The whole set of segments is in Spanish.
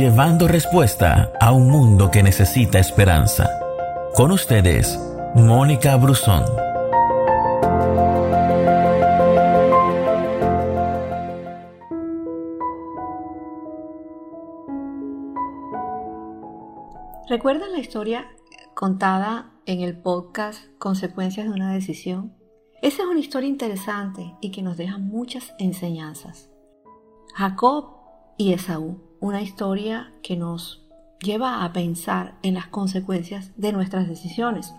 llevando respuesta a un mundo que necesita esperanza. Con ustedes, Mónica Brusón. ¿Recuerdan la historia contada en el podcast Consecuencias de una decisión? Esa es una historia interesante y que nos deja muchas enseñanzas. Jacob y Esaú, una historia que nos lleva a pensar en las consecuencias de nuestras decisiones.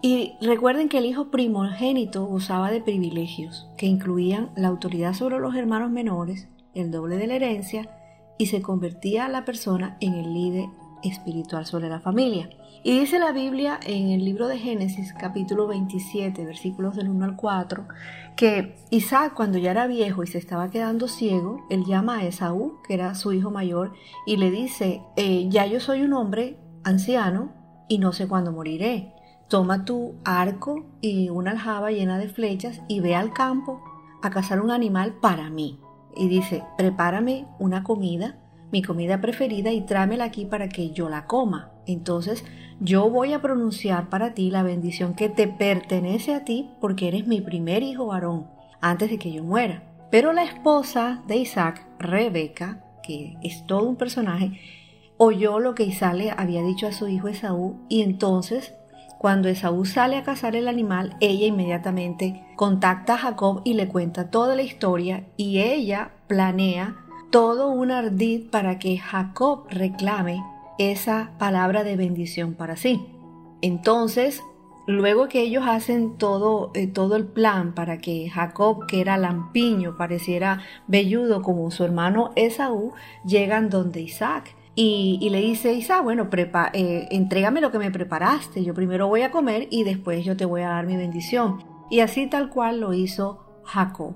Y recuerden que el hijo primogénito gozaba de privilegios que incluían la autoridad sobre los hermanos menores, el doble de la herencia, y se convertía la persona en el líder espiritual sobre la familia. Y dice la Biblia en el libro de Génesis capítulo 27 versículos del 1 al 4 que Isaac cuando ya era viejo y se estaba quedando ciego, él llama a Esaú, que era su hijo mayor, y le dice, eh, ya yo soy un hombre anciano y no sé cuándo moriré. Toma tu arco y una aljaba llena de flechas y ve al campo a cazar un animal para mí. Y dice, prepárame una comida mi comida preferida y tráemela aquí para que yo la coma. Entonces yo voy a pronunciar para ti la bendición que te pertenece a ti porque eres mi primer hijo varón antes de que yo muera. Pero la esposa de Isaac, Rebeca, que es todo un personaje, oyó lo que Isaac le había dicho a su hijo Esaú y entonces cuando Esaú sale a cazar el animal, ella inmediatamente contacta a Jacob y le cuenta toda la historia y ella planea todo un ardid para que Jacob reclame esa palabra de bendición para sí. Entonces, luego que ellos hacen todo, eh, todo el plan para que Jacob, que era lampiño, pareciera velludo como su hermano Esaú, llegan donde Isaac. Y, le dice Isaac, bueno, eh, entrégame lo que me preparaste, yo primero voy a comer y después yo te voy a dar mi bendición. Y así tal cual lo hizo Jacob.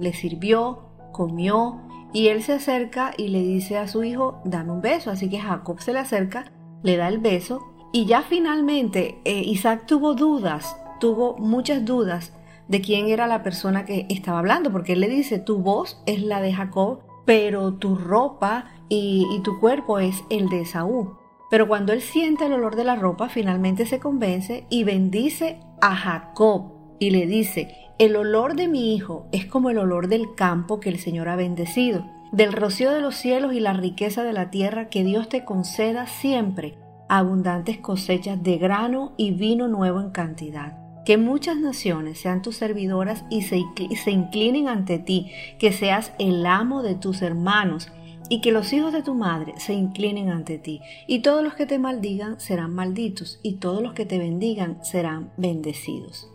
Le sirvió, comió, y él se acerca y le dice a su hijo, dame un beso. Así que Jacob se le acerca, le da el beso. Y ya finalmente eh, Isaac tuvo dudas, tuvo muchas dudas de quién era la persona que estaba hablando, porque él le dice, tu voz es la de Jacob, pero tu ropa y, tu cuerpo es el de Esaú. Pero cuando él siente el olor de la ropa, finalmente se convence y bendice a Jacob y le dice, el olor de mi hijo es como el olor del campo que el Señor ha bendecido, del rocío de los cielos y la riqueza de la tierra que Dios te conceda siempre abundantes cosechas de grano y vino nuevo en cantidad. Que muchas naciones sean tus servidoras y se, se inclinen ante ti, que seas el amo de tus hermanos y que los hijos de tu madre se inclinen ante ti, y todos los que te maldigan serán malditos, y todos los que te bendigan serán bendecidos.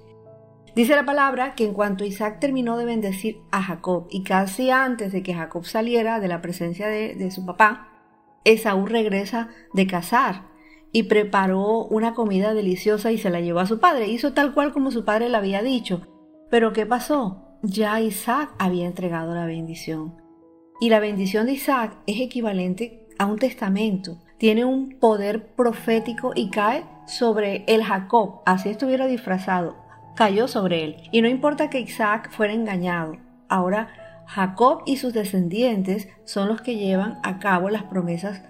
Dice la palabra que en cuanto Isaac terminó de bendecir a Jacob y casi antes de que Jacob saliera de la presencia de, su papá, Esaú regresa de cazar y preparó una comida deliciosa y se la llevó a su padre. Hizo tal cual como su padre le había dicho. Pero ¿qué pasó? Ya Isaac había entregado la bendición. Y la bendición de Isaac es equivalente a un testamento. Tiene un poder profético y cae sobre el Jacob, así estuviera disfrazado, cayó sobre él. Y no importa que Isaac fuera engañado, ahora Jacob y sus descendientes son los que llevan a cabo las promesas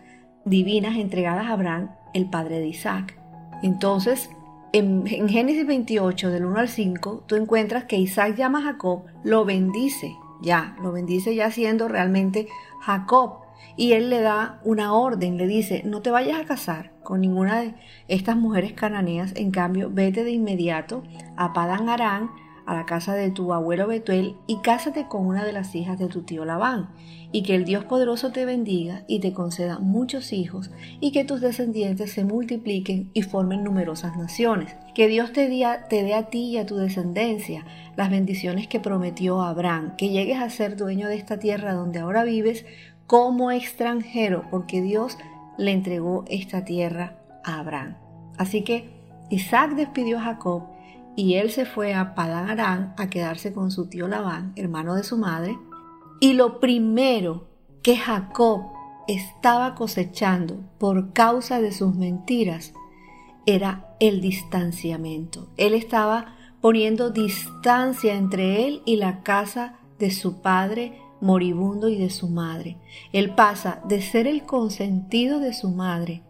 divinas entregadas a Abraham, el padre de Isaac. Entonces, en, Génesis 28, del 1 al 5, tú encuentras que Isaac llama a Jacob, lo bendice, ya, lo bendice ya siendo realmente Jacob. Y él le da una orden, le dice, no te vayas a casar con ninguna de estas mujeres cananeas, en cambio, vete de inmediato a Padán Arán, a la casa de tu abuelo Betuel, y cásate con una de las hijas de tu tío Labán, y que el Dios poderoso te bendiga y te conceda muchos hijos, y que tus descendientes se multipliquen y formen numerosas naciones. Que Dios te, te dé a ti y a tu descendencia las bendiciones que prometió a Abraham, que llegues a ser dueño de esta tierra donde ahora vives como extranjero, porque Dios le entregó esta tierra a Abraham. Así que Isaac despidió a Jacob y él se fue a Padán Arán a quedarse con su tío Labán, hermano de su madre. Y lo primero que Jacob estaba cosechando por causa de sus mentiras era el distanciamiento. Él estaba poniendo distancia entre él y la casa de su padre moribundo y de su madre. Él pasa de ser el consentido de su madre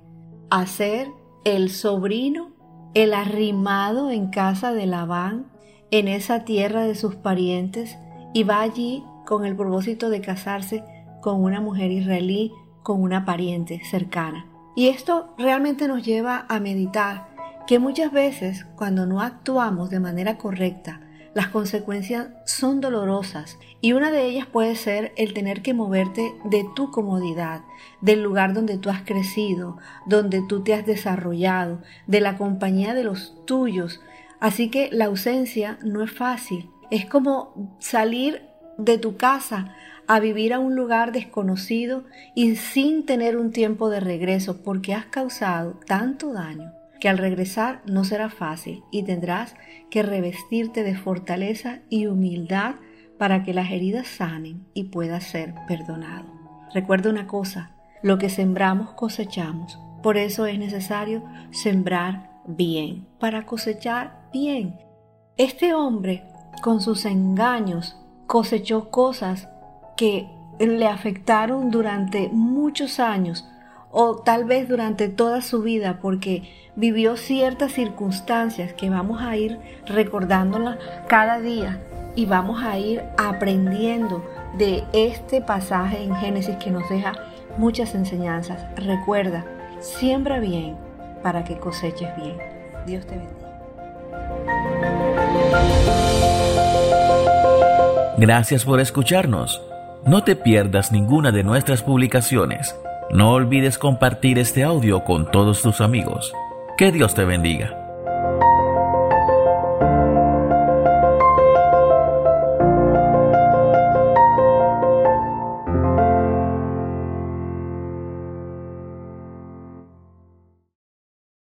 a ser el sobrino, el arrimado en casa de Labán, en esa tierra de sus parientes, y va allí con el propósito de casarse con una mujer israelí, con una pariente cercana. Y esto realmente nos lleva a meditar que muchas veces cuando no actuamos de manera correcta, las consecuencias son dolorosas y una de ellas puede ser el tener que moverte de tu comodidad, del lugar donde tú has crecido, donde tú te has desarrollado, de la compañía de los tuyos. Así que la ausencia no es fácil. Es como salir de tu casa a vivir a un lugar desconocido y sin tener un tiempo de regreso porque has causado tanto daño que al regresar no será fácil y tendrás que revestirte de fortaleza y humildad para que las heridas sanen y puedas ser perdonado. Recuerda una cosa, lo que sembramos cosechamos. Por eso es necesario sembrar bien, para cosechar bien. Este hombre, con sus engaños, cosechó cosas que le afectaron durante muchos años o tal vez durante toda su vida porque vivió ciertas circunstancias que vamos a ir recordándolas cada día y vamos a ir aprendiendo de este pasaje en Génesis que nos deja muchas enseñanzas. Recuerda, siembra bien para que coseches bien. Dios te bendiga. Gracias por escucharnos. No te pierdas ninguna de nuestras publicaciones. No olvides compartir este audio con todos tus amigos. Que Dios te bendiga.